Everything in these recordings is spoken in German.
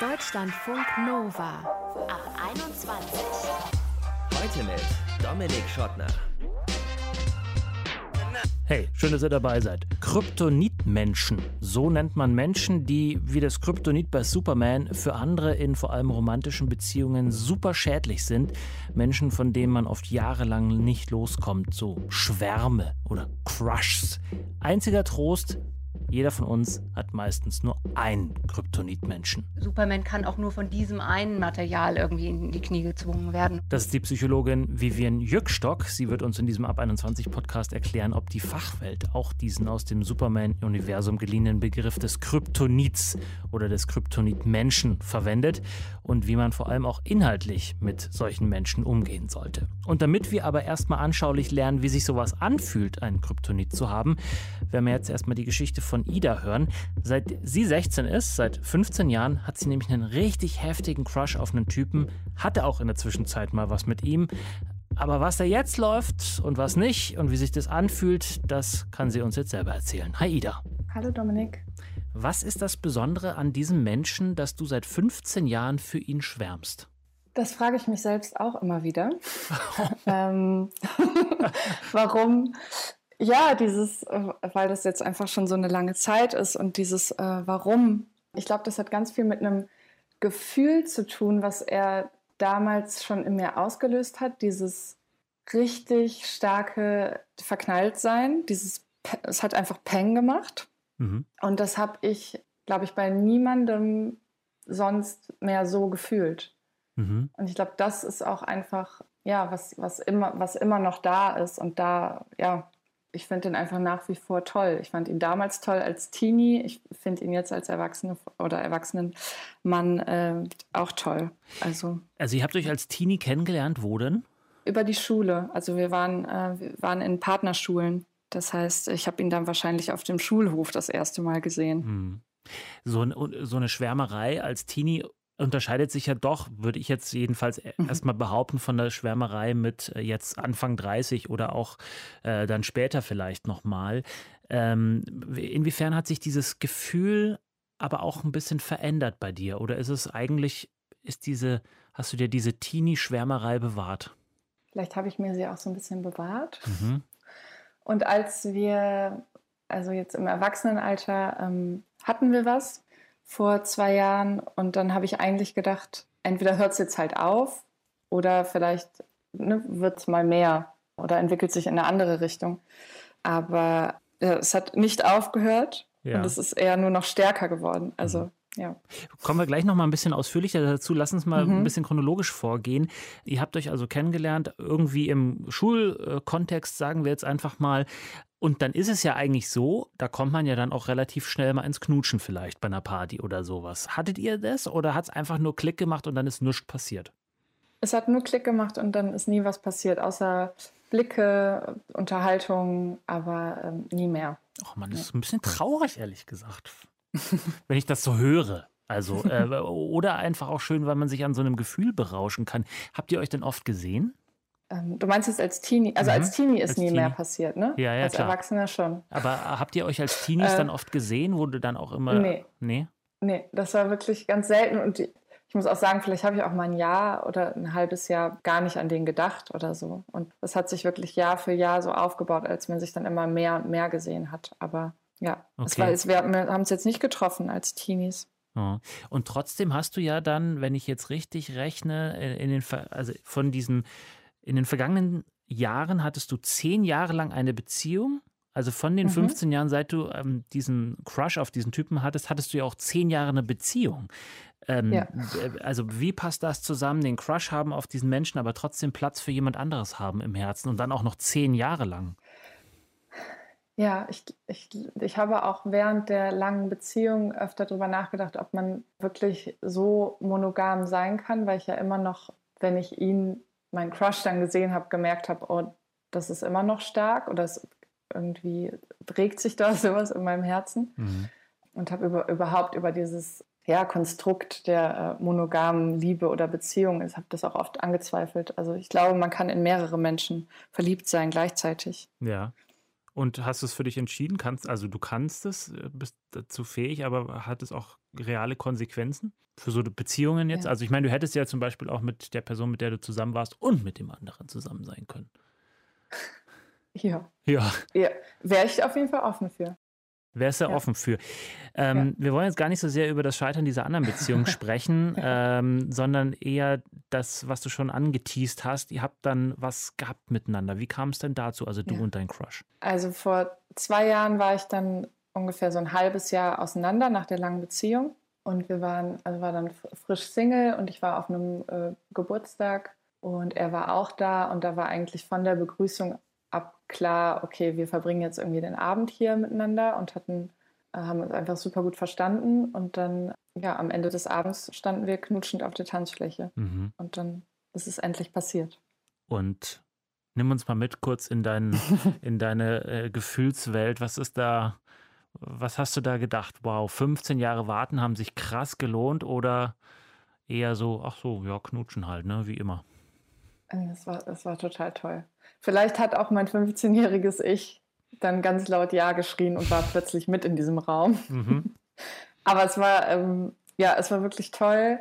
Deutschlandfunk Nova ab 21. Heute mit Dominik Schottner. Hey, schön, dass ihr dabei seid. Kryptonitmenschen. So nennt man Menschen, die wie das Kryptonit bei Superman für andere in vor allem romantischen Beziehungen super schädlich sind. Menschen, von denen man oft jahrelang nicht loskommt. So Schwärme oder Crushs. Einziger Trost, jeder von uns hat meistens nur einen Kryptonitmenschen. Superman kann auch nur von diesem einen Material irgendwie in die Knie gezwungen werden. Das ist die Psychologin Vivian Jückstock. Sie wird uns in diesem Ab 21 Podcast erklären, ob die Fachwelt auch diesen aus dem Superman-Universum geliehenen Begriff des Kryptonits oder des Kryptonitmenschen verwendet und wie man vor allem auch inhaltlich mit solchen Menschen umgehen sollte. Und damit wir aber erstmal anschaulich lernen, wie sich sowas anfühlt, ein Kryptonit zu haben, werden wir jetzt erstmal die Geschichte von Ida hören. Seit sie 16 ist, seit 15 Jahren, hat sie nämlich einen richtig heftigen Crush auf einen Typen, hatte auch in der Zwischenzeit mal was mit ihm. Aber was da jetzt läuft und was nicht und wie sich das anfühlt, das kann sie uns jetzt selber erzählen. Hi Ida. Hallo Dominik. Was ist das Besondere an diesem Menschen, dass du seit 15 Jahren für ihn schwärmst? Das frage ich mich selbst auch immer wieder. ähm, warum? Ja, dieses, äh, weil das jetzt einfach schon so eine lange Zeit ist und dieses äh, Warum. Ich glaube, das hat ganz viel mit einem Gefühl zu tun, was er damals schon in mir ausgelöst hat. Dieses richtig starke Verknalltsein. Dieses, es hat einfach Peng gemacht. Mhm. Und das habe ich, glaube ich, bei niemandem sonst mehr so gefühlt. Mhm. Und ich glaube, das ist auch einfach, ja, was, was, immer, was immer noch da ist. Und da, ja, ich finde ihn einfach nach wie vor toll. Ich fand ihn damals toll als Teenie. Ich finde ihn jetzt als Erwachsene oder erwachsenen Mann äh, auch toll. Also, also ihr habt euch als Teenie kennengelernt, wo denn? Über die Schule. Also wir waren, äh, wir waren in Partnerschulen. Das heißt, ich habe ihn dann wahrscheinlich auf dem Schulhof das erste Mal gesehen. Hm. So, so eine Schwärmerei als Teenie unterscheidet sich ja doch, würde ich jetzt jedenfalls e- mhm. erstmal behaupten, von der Schwärmerei mit äh, jetzt Anfang 30 oder auch äh, dann später vielleicht nochmal. Ähm, inwiefern hat sich dieses Gefühl aber auch ein bisschen verändert bei dir? Oder ist es eigentlich, ist diese, hast du dir diese Teenie-Schwärmerei bewahrt? Vielleicht habe ich mir sie auch so ein bisschen bewahrt. Mhm. Und als wir, also jetzt im Erwachsenenalter, ähm, hatten wir was, vor zwei Jahren und dann habe ich eigentlich gedacht, entweder hört es jetzt halt auf oder vielleicht ne, wird es mal mehr oder entwickelt sich in eine andere Richtung. Aber ja, es hat nicht aufgehört ja. und es ist eher nur noch stärker geworden. Also mhm. Ja. Kommen wir gleich noch mal ein bisschen ausführlicher dazu. Lass uns mal mhm. ein bisschen chronologisch vorgehen. Ihr habt euch also kennengelernt, irgendwie im Schulkontext, sagen wir jetzt einfach mal. Und dann ist es ja eigentlich so, da kommt man ja dann auch relativ schnell mal ins Knutschen vielleicht bei einer Party oder sowas. Hattet ihr das oder hat es einfach nur Klick gemacht und dann ist nichts passiert? Es hat nur Klick gemacht und dann ist nie was passiert, außer Blicke, Unterhaltung, aber ähm, nie mehr. Ach man, das ist ein bisschen traurig, ehrlich gesagt. Wenn ich das so höre. Also, äh, oder einfach auch schön, weil man sich an so einem Gefühl berauschen kann. Habt ihr euch denn oft gesehen? Ähm, du meinst es als Teenie? Also mhm. als Teenie ist als nie Teenie. mehr passiert, ne? Ja, ja, als klar. Erwachsener schon. Aber habt ihr euch als Teenies äh, dann oft gesehen? Wurde dann auch immer. Nee. Nee? Nee, das war wirklich ganz selten. Und ich muss auch sagen, vielleicht habe ich auch mal ein Jahr oder ein halbes Jahr gar nicht an den gedacht oder so. Und das hat sich wirklich Jahr für Jahr so aufgebaut, als man sich dann immer mehr und mehr gesehen hat. Aber ja, okay. es war, es, wir haben es jetzt nicht getroffen als Teenies. Und trotzdem hast du ja dann, wenn ich jetzt richtig rechne, äh, in den, also von diesen in den vergangenen Jahren hattest du zehn Jahre lang eine Beziehung. Also von den mhm. 15 Jahren, seit du ähm, diesen Crush auf diesen Typen hattest, hattest du ja auch zehn Jahre eine Beziehung. Ähm, ja. Also wie passt das zusammen, den Crush haben auf diesen Menschen, aber trotzdem Platz für jemand anderes haben im Herzen und dann auch noch zehn Jahre lang? Ja, ich, ich, ich habe auch während der langen Beziehung öfter darüber nachgedacht, ob man wirklich so monogam sein kann, weil ich ja immer noch, wenn ich ihn meinen Crush dann gesehen habe, gemerkt habe, oh, das ist immer noch stark oder es irgendwie regt sich da sowas in meinem Herzen. Mhm. Und habe über, überhaupt über dieses ja, Konstrukt der äh, monogamen Liebe oder Beziehung, ich habe das auch oft angezweifelt. Also ich glaube, man kann in mehrere Menschen verliebt sein gleichzeitig. Ja. Und hast du es für dich entschieden? Kannst, also du kannst es, äh, bist dazu fähig, aber hat es auch reale Konsequenzen für so Beziehungen jetzt? Ja. Also ich meine, du hättest ja zum Beispiel auch mit der Person, mit der du zusammen warst und mit dem anderen zusammen sein können. Ja. Ja, ja. Wäre ich auf jeden Fall offen für. Wärst du ja. Ja. offen für. Ähm, Wir wollen jetzt gar nicht so sehr über das Scheitern dieser anderen Beziehung sprechen, ähm, sondern eher das, was du schon angeteased hast. Ihr habt dann was gehabt miteinander. Wie kam es denn dazu, also du Ja. und dein Crush? Also vor zwei Jahren war ich dann ungefähr so ein halbes Jahr auseinander nach der langen Beziehung. Und wir waren, also war dann frisch Single und ich war auf einem äh, Geburtstag und er war auch da und da war eigentlich von der Begrüßung ab klar, okay, wir verbringen jetzt irgendwie den Abend hier miteinander und hatten, äh, haben uns einfach super gut verstanden. Und dann, ja, am Ende des Abends standen wir knutschend auf der Tanzfläche Mhm. und dann ist es endlich passiert. Und nimm uns mal mit kurz in, dein, in deine äh, Gefühlswelt. Was ist da, was hast du da gedacht? Wow, 15 Jahre warten haben sich krass gelohnt oder eher so, ach so, ja, knutschen halt, ne, wie immer. Es war, es war total toll. Vielleicht hat auch mein 15-jähriges Ich dann ganz laut Ja geschrien und war plötzlich mit in diesem Raum. Mhm. Aber es war, ähm, ja, es war wirklich toll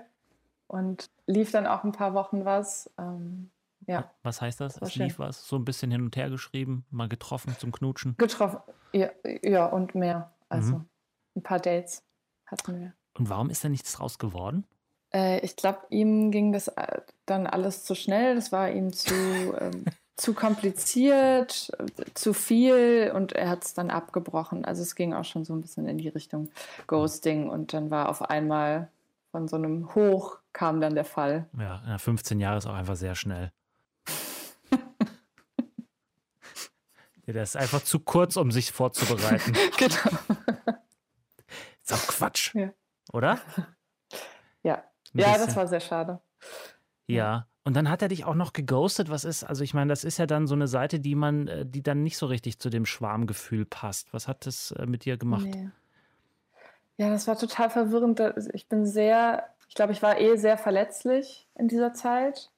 und lief dann auch ein paar Wochen was. Ähm, ja, Was heißt das? war Es lief schön. was, so ein bisschen hin und her geschrieben, mal getroffen zum Knutschen. getroffen. Ja, ja und mehr. Also Mhm. ein paar Dates hatten wir. Und warum ist da nichts draus geworden? Äh, ich glaube, ihm ging das äh, dann alles zu schnell. Das war ihm zu, ähm, zu kompliziert, äh, zu viel und er hat es dann abgebrochen. Also es ging auch schon so ein bisschen in die Richtung Ghosting und dann war auf einmal von so einem Hoch kam dann der Fall. Ja, ja, 15 Jahre ist auch einfach sehr schnell. ja, das ist einfach zu kurz, um sich vorzubereiten. genau. Ist auch Quatsch. Ja. Oder? Ja. Ja, bisschen. das war sehr schade. Ja. Und dann hat er dich auch noch geghostet. Was ist, also ich meine, das ist ja dann so eine Seite, die man, äh, die dann nicht so richtig zu dem Schwarmgefühl passt. Was hat das äh, mit dir gemacht? Nee. Ja, das war total verwirrend. Ich bin sehr, ich glaube, ich war eh sehr verletzlich in dieser Zeit.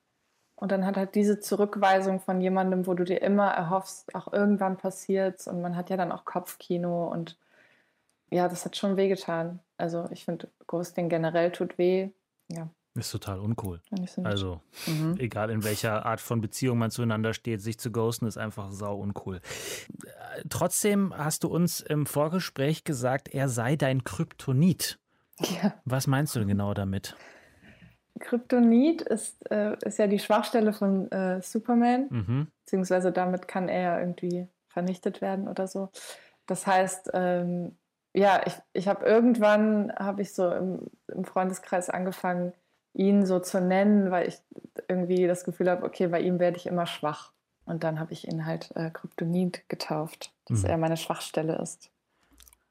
Und dann hat halt diese Zurückweisung von jemandem, wo du dir immer erhoffst, auch irgendwann passiert's. Und man hat ja dann auch Kopfkino und ja, das hat schon wehgetan. Also ich finde, Ghosting generell tut weh. Ja, Ist total uncool. Also, mhm. egal in welcher Art von Beziehung man zueinander steht, sich zu ghosten ist einfach sau uncool. Äh, Trotzdem hast du uns im Vorgespräch gesagt, er sei dein Kryptonit. ja. Was meinst du denn genau damit? Kryptonit ist, äh, ist ja die Schwachstelle von äh, Superman. Mhm. beziehungsweise damit kann er ja irgendwie vernichtet werden oder so. Das heißt, ähm, ja, ich, ich habe irgendwann, habe ich so im, im Freundeskreis angefangen, ihn so zu nennen, weil ich irgendwie das Gefühl habe, okay, bei ihm werde ich immer schwach. Und dann habe ich ihn halt äh, Kryptonit getauft, dass Mhm. er meine Schwachstelle ist.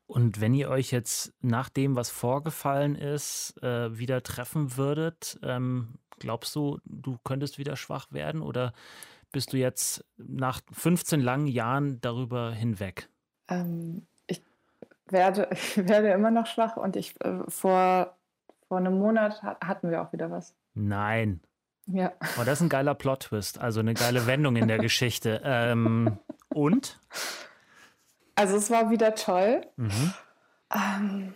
Und wenn ihr euch jetzt nach dem, was vorgefallen ist, äh, wieder treffen würdet, ähm, glaubst du, du könntest wieder schwach werden oder bist du jetzt nach 15 langen Jahren darüber hinweg? Ähm, werde, ich werde immer noch schwach und ich äh, vor, vor einem Monat hat, hatten wir auch wieder was. Nein. Ja. Oh, das ist ein geiler Plot-Twist, also eine geile Wendung in der Geschichte. Ähm, und? Also es war wieder toll. Mhm. Ähm,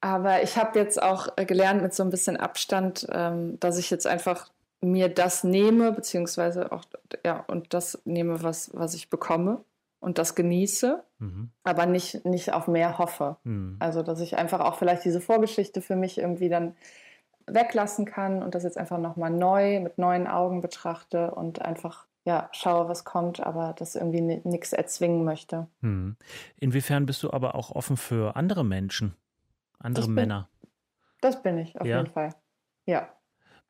aber ich habe jetzt auch äh, gelernt mit so ein bisschen Abstand, ähm, dass ich jetzt einfach mir das nehme, beziehungsweise auch, ja, und das nehme, was, was ich bekomme und das genieße, Mhm. aber nicht, nicht auf mehr hoffe. Mhm. Also, dass ich einfach auch vielleicht diese Vorgeschichte für mich irgendwie dann weglassen kann und das jetzt einfach nochmal neu mit neuen Augen betrachte und einfach, ja, schaue, was kommt, aber das irgendwie nichts erzwingen möchte. Mhm. Inwiefern bist du aber auch offen für andere Menschen, andere Das bin- Männer? Das bin ich auf Ja? jeden Fall. Ja,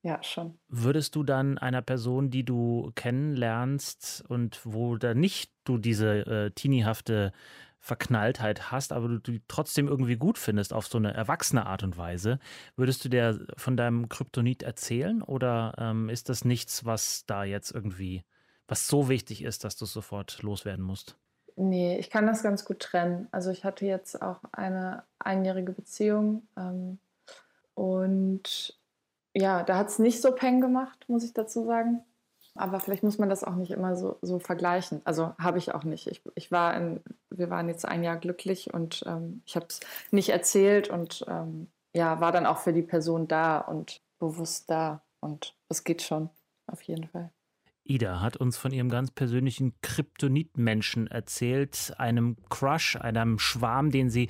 ja, schon. Würdest du dann einer Person, die du kennenlernst und wo da nicht du diese äh, teeniehafte Verknalltheit hast, aber du die trotzdem irgendwie gut findest auf so eine erwachsene Art und Weise, würdest du der von deinem Kryptonit erzählen oder ähm, ist das nichts, was da jetzt irgendwie, was so wichtig ist, dass du es sofort loswerden musst? Nee, ich kann das ganz gut trennen. Also ich hatte jetzt auch eine einjährige Beziehung ähm, und ja, da hat es nicht so Peng gemacht, muss ich dazu sagen. Aber vielleicht muss man das auch nicht immer so, so vergleichen. Also habe ich auch nicht. Ich, ich war in, wir waren jetzt ein Jahr glücklich und ähm, ich habe es nicht erzählt und ähm, ja, war dann auch für die Person da und bewusst da. Und es geht schon, auf jeden Fall. Ida hat uns von ihrem ganz persönlichen Kryptonitmenschen erzählt, einem Crush, einem Schwarm, den sie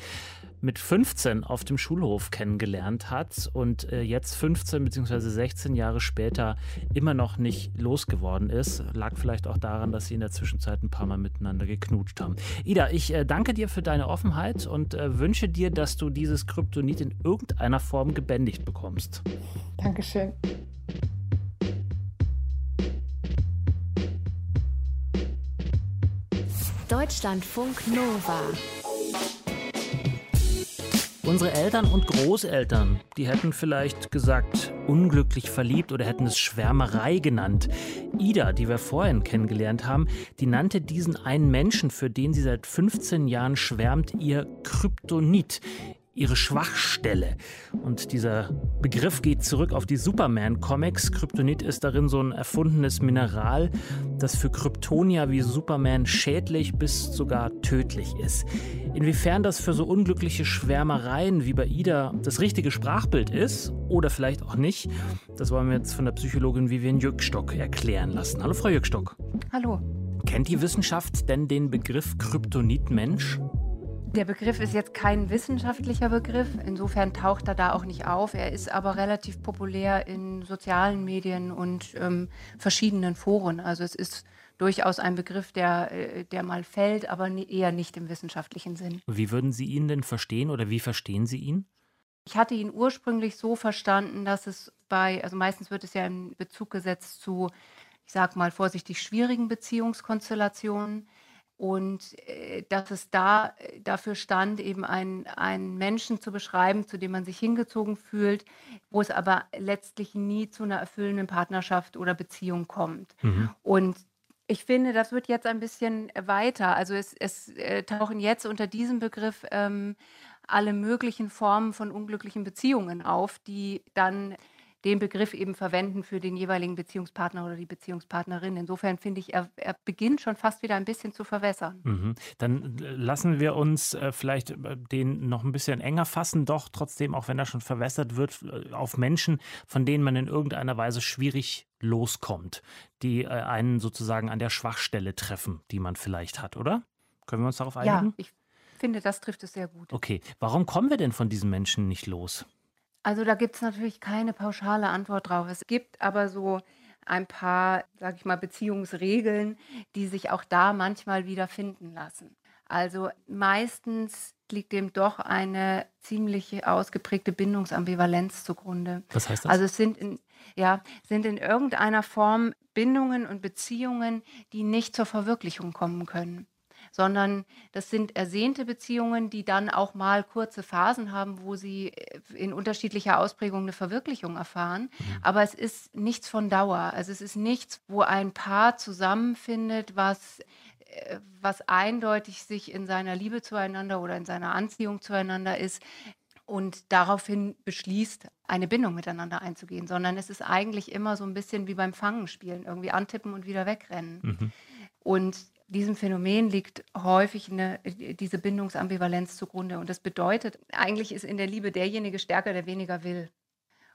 mit 15 auf dem Schulhof kennengelernt hat und äh, jetzt 15 bzw. 16 Jahre später immer noch nicht losgeworden ist. Lag vielleicht auch daran, dass sie in der Zwischenzeit ein paar Mal miteinander geknutscht haben. Ida, ich äh, danke dir für deine Offenheit und äh, wünsche dir, dass du dieses Kryptonit in irgendeiner Form gebändigt bekommst. Dankeschön. Deutschlandfunk Nova. Unsere Eltern und Großeltern, die hätten vielleicht gesagt, unglücklich verliebt oder hätten es Schwärmerei genannt. Ida, die wir vorhin kennengelernt haben, die nannte diesen einen Menschen, für den sie seit 15 Jahren schwärmt, ihr Kryptonit ihre Schwachstelle. Und dieser Begriff geht zurück auf die Superman-Comics. Kryptonit ist darin so ein erfundenes Mineral, das für Kryptonia wie Superman schädlich bis sogar tödlich ist. Inwiefern das für so unglückliche Schwärmereien wie bei Ida das richtige Sprachbild ist oder vielleicht auch nicht, das wollen wir jetzt von der Psychologin Vivian Jückstock erklären lassen. Hallo Frau Jückstock. Hallo. Kennt die Wissenschaft denn den Begriff Kryptonitmensch? Der Begriff ist jetzt kein wissenschaftlicher Begriff, insofern taucht er da auch nicht auf. Er ist aber relativ populär in sozialen Medien und ähm, verschiedenen Foren. Also es ist durchaus ein Begriff, der, äh, der mal fällt, aber eher nicht im wissenschaftlichen Sinn. Wie würden Sie ihn denn verstehen oder wie verstehen Sie ihn? Ich hatte ihn ursprünglich so verstanden, dass es bei, also meistens wird es ja in Bezug gesetzt zu, ich sag mal vorsichtig, schwierigen Beziehungskonstellationen und äh, dass es da äh, dafür stand, eben einen, einen Menschen zu beschreiben, zu dem man sich hingezogen fühlt, wo es aber letztlich nie zu einer erfüllenden Partnerschaft oder Beziehung kommt. Mhm. Und ich finde, das wird jetzt ein bisschen weiter. Also es, es äh, tauchen jetzt unter diesem Begriff ähm, alle möglichen Formen von unglücklichen Beziehungen auf, die dann den Begriff eben verwenden für den jeweiligen Beziehungspartner oder die Beziehungspartnerin. Insofern finde ich, er, er, beginnt schon fast wieder ein bisschen zu verwässern. Mhm. Dann lassen wir uns äh, vielleicht äh, den noch ein bisschen enger fassen, doch trotzdem, auch wenn er schon verwässert wird, äh, auf Menschen, von denen man in irgendeiner Weise schwierig loskommt, die äh, einen sozusagen an der Schwachstelle treffen, die man vielleicht hat, oder? Können wir uns darauf einigen? Ja, ich finde, das trifft es sehr gut. Okay, warum kommen wir denn von diesen Menschen nicht los? Also da gibt es natürlich keine pauschale Antwort drauf. Es gibt aber so ein paar, sage ich mal, Beziehungsregeln, die sich auch da manchmal wieder finden lassen. Also meistens liegt dem doch eine ziemlich ausgeprägte Bindungsambivalenz zugrunde. Was heißt das? Also es sind in, ja, sind in irgendeiner Form Bindungen und Beziehungen, die nicht zur Verwirklichung kommen können sondern das sind ersehnte Beziehungen, die dann auch mal kurze Phasen haben, wo sie äh, in unterschiedlicher Ausprägung eine Verwirklichung erfahren. Mhm. Aber es ist nichts von Dauer. Also es ist nichts, wo ein Paar zusammenfindet, was äh, was eindeutig sich in seiner Liebe zueinander oder in seiner Anziehung zueinander ist und daraufhin beschließt, eine Bindung miteinander einzugehen, sondern es ist eigentlich immer so ein bisschen wie beim Fangenspielen, irgendwie antippen und wieder wegrennen. Mhm. Und diesem Phänomen liegt häufig eine, diese Bindungsambivalenz zugrunde. Und das bedeutet, eigentlich ist in der Liebe derjenige stärker, der weniger will.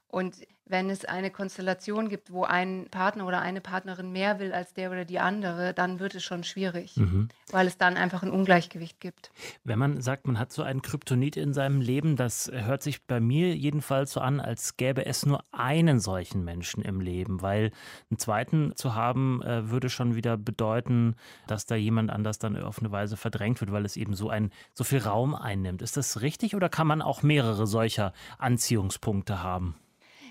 Und wenn es eine Konstellation gibt, wo ein Partner oder eine Partnerin mehr will als der oder die andere, dann wird es schon schwierig, mhm. weil es dann einfach ein Ungleichgewicht gibt. Wenn man sagt, man hat so einen Kryptonit in seinem Leben, das hört sich bei mir jedenfalls so an, als gäbe es nur einen solchen Menschen im Leben, weil einen zweiten zu haben, äh, würde schon wieder bedeuten, dass da jemand anders dann auf eine Weise verdrängt wird, weil es eben so ein so viel Raum einnimmt. Ist das richtig oder kann man auch mehrere solcher Anziehungspunkte haben?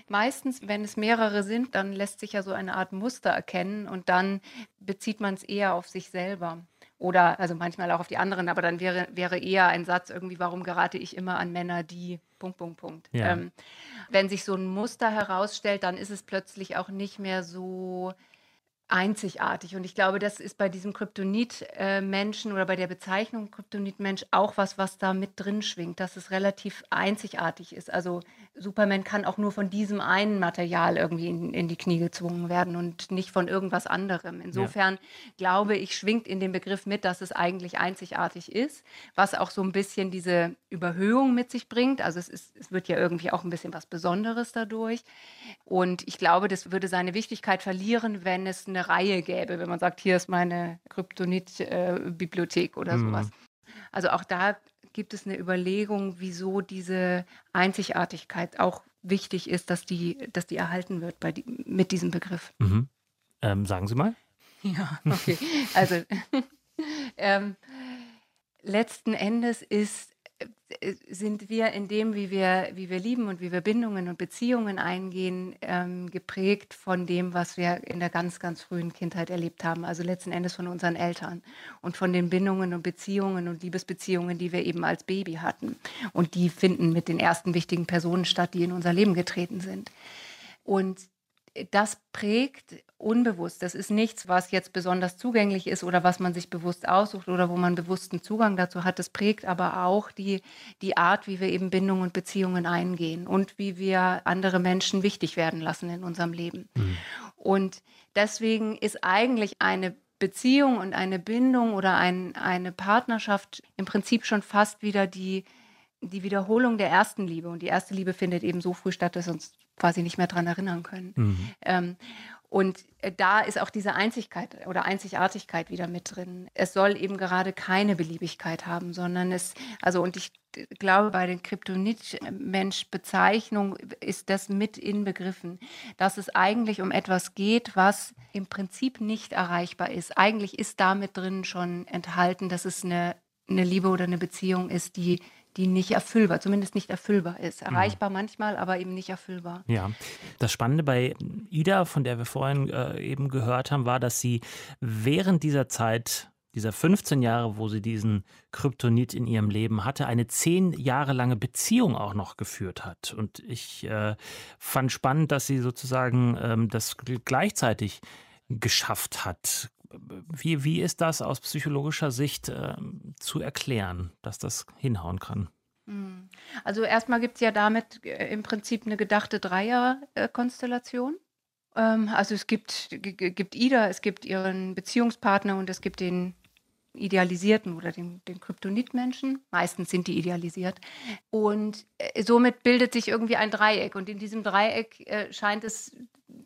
Meistens, wenn es mehrere sind, dann lässt sich ja so eine Art Muster erkennen und dann bezieht man es eher auf sich selber. Oder also manchmal auch auf die anderen, aber dann wäre, wäre eher ein Satz irgendwie, warum gerate ich immer an Männer, die Punkt, Punkt, Punkt. Ja. Ähm, wenn sich so ein Muster herausstellt, dann ist es plötzlich auch nicht mehr so einzigartig. Und ich glaube, das ist bei diesem Kryptonit-Menschen oder bei der Bezeichnung Kryptonit-Mensch auch was, was da mit drin schwingt, dass es relativ einzigartig ist. Also Superman kann auch nur von diesem einen Material irgendwie in, in, die Knie gezwungen werden und nicht von irgendwas anderem. Insofern ja. glaube ich, schwingt in dem Begriff mit, dass es eigentlich einzigartig ist, was auch so ein bisschen diese Überhöhung mit sich bringt. Also es, ist, es wird ja irgendwie auch ein bisschen was Besonderes dadurch. Und ich glaube, das würde seine Wichtigkeit verlieren, wenn es eine Reihe gäbe, wenn man sagt, hier ist meine Kryptonit-Bibliothek äh, oder mhm. sowas. Also auch da gibt es eine Überlegung, wieso diese Einzigartigkeit auch wichtig ist, dass die, dass die erhalten wird bei die, mit diesem Begriff. Mhm. Ähm, sagen Sie mal. Ja, okay. Also ähm, letzten Endes ist sind wir in dem, wie wir, wie wir lieben und wie wir Bindungen und Beziehungen eingehen, ähm, geprägt von dem, was wir in der ganz, ganz frühen Kindheit erlebt haben. Also letzten Endes von unseren Eltern und von den Bindungen und Beziehungen und Liebesbeziehungen, die wir eben als Baby hatten. Und die finden mit den ersten wichtigen Personen statt, die in unser Leben getreten sind. Und das prägt unbewusst. Das ist nichts, was jetzt besonders zugänglich ist oder was man sich bewusst aussucht oder wo man bewussten Zugang dazu hat. Das prägt aber auch die, die Art, wie wir eben Bindungen und Beziehungen eingehen und wie wir andere Menschen wichtig werden lassen in unserem Leben. Mhm. Und deswegen ist eigentlich eine Beziehung und eine Bindung oder ein, eine Partnerschaft im Prinzip schon fast wieder die, die Wiederholung der ersten Liebe. Und die erste Liebe findet eben so früh statt, dass uns quasi nicht mehr daran erinnern können. Mhm. Ähm, und äh, da ist auch diese Einzigkeit oder Einzigartigkeit wieder mit drin. Es soll eben gerade keine Beliebigkeit haben, sondern es, also und ich glaube, bei den Kryptonit-Mensch-Bezeichnungen ist das mit inbegriffen, dass es eigentlich um etwas geht, was im Prinzip nicht erreichbar ist. Eigentlich ist damit drin schon enthalten, dass es eine, eine Liebe oder eine Beziehung ist, die die nicht erfüllbar, zumindest nicht erfüllbar ist. Mhm. Erreichbar mhm. manchmal, aber eben nicht erfüllbar. Ja, das Spannende bei Ida, von der wir vorhin äh, eben gehört haben, war, dass sie während dieser Zeit dieser 15 Jahre, wo sie diesen Kryptonit in ihrem Leben hatte, eine zehn Jahre lange Beziehung auch noch geführt hat. Und ich äh, fand spannend, dass sie sozusagen ähm, das gleichzeitig geschafft hat. Wie, wie ist das aus psychologischer Sicht äh, zu erklären, dass das hinhauen kann? Hm. Also erstmal gibt es ja damit äh, im Prinzip eine gedachte Dreierkonstellation. Ähm, also es gibt, gibt Ida, es gibt ihren Beziehungspartner und es gibt den idealisierten oder den, den Kryptonitmenschen. Meistens sind die idealisiert. Und äh, somit bildet sich irgendwie ein Dreieck. Und in diesem Dreieck äh, scheint es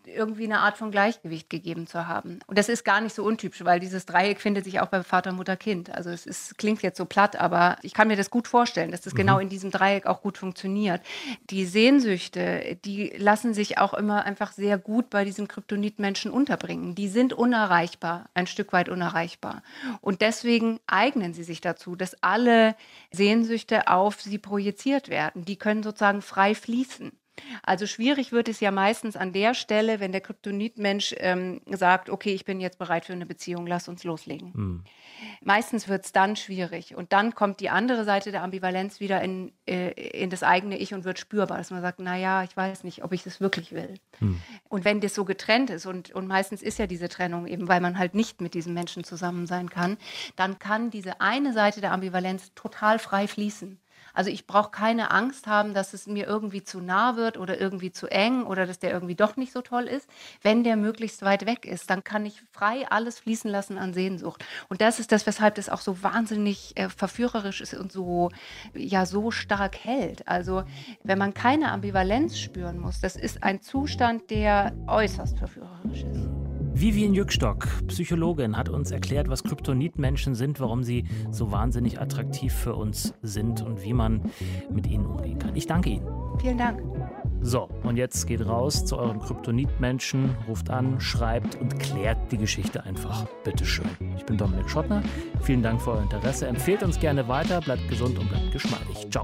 irgendwie eine Art von Gleichgewicht gegeben zu haben. Und das ist gar nicht so untypisch, weil dieses Dreieck findet sich auch bei Vater, Mutter, Kind. Also es ist, klingt jetzt so platt, aber ich kann mir das gut vorstellen, dass das genau mhm. genau in diesem Dreieck auch gut funktioniert. Die Sehnsüchte, die lassen sich auch immer einfach sehr gut bei diesen Kryptonitmenschen unterbringen. Die sind unerreichbar, ein Stück weit unerreichbar. Und deswegen eignen sie sich dazu, dass alle Sehnsüchte auf sie projiziert werden. Die können sozusagen frei fließen. Also schwierig wird es ja meistens an der Stelle, wenn der Kryptonitmensch ähm, sagt, okay, ich bin jetzt bereit für eine Beziehung, lass uns loslegen. Mhm. Meistens wird es dann schwierig. Und dann kommt die andere Seite der Ambivalenz wieder in, äh, in das eigene Ich und wird spürbar, dass man sagt, naja, ich weiß nicht, ob ich das wirklich will. Mhm. Und wenn das so getrennt ist, und, und meistens ist ja diese Trennung eben, weil man halt nicht mit diesem Menschen zusammen sein kann, dann kann diese eine Seite der Ambivalenz total frei fließen. Also ich brauche keine Angst haben, dass es mir irgendwie zu nah wird oder irgendwie zu eng oder dass der irgendwie doch nicht so toll ist. Wenn der möglichst weit weg ist, dann kann ich frei alles fließen lassen an Sehnsucht. Und das ist das, weshalb das auch so wahnsinnig äh, verführerisch ist und so, ja, so stark hält. Also wenn man keine Ambivalenz spüren muss, das ist ein Zustand, der äußerst verführerisch ist. Vivian Jückstock, Psychologin, hat uns erklärt, was Kryptonitmenschen sind, warum sie so wahnsinnig attraktiv für uns sind und wie man mit ihnen umgehen kann. Ich danke Ihnen. Vielen Dank. So, und jetzt geht raus zu eurem Kryptonitmenschen, ruft an, schreibt und klärt die Geschichte einfach. Bitteschön. Ich bin Dominik Schottner. Vielen Dank für euer Interesse. Empfehlt uns gerne weiter, bleibt gesund und bleibt geschmeidig. Ciao.